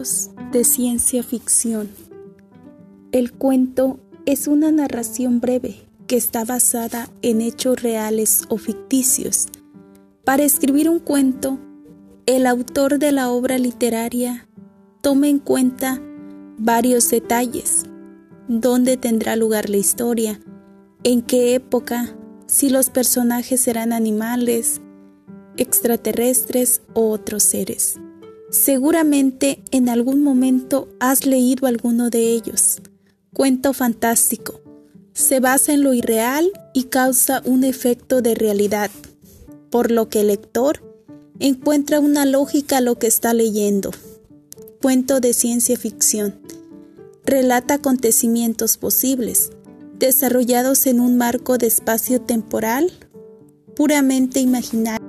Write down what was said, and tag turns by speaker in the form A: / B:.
A: de ciencia ficción. El cuento es una narración breve que está basada en hechos reales o ficticios. Para escribir un cuento, el autor de la obra literaria toma en cuenta varios detalles, dónde tendrá lugar la historia, en qué época, si los personajes serán animales, extraterrestres o otros seres. Seguramente en algún momento has leído alguno de ellos. Cuento fantástico. Se basa en lo irreal y causa un efecto de realidad, por lo que el lector encuentra una lógica a lo que está leyendo. Cuento de ciencia ficción. Relata acontecimientos posibles, desarrollados en un marco de espacio temporal puramente imaginario.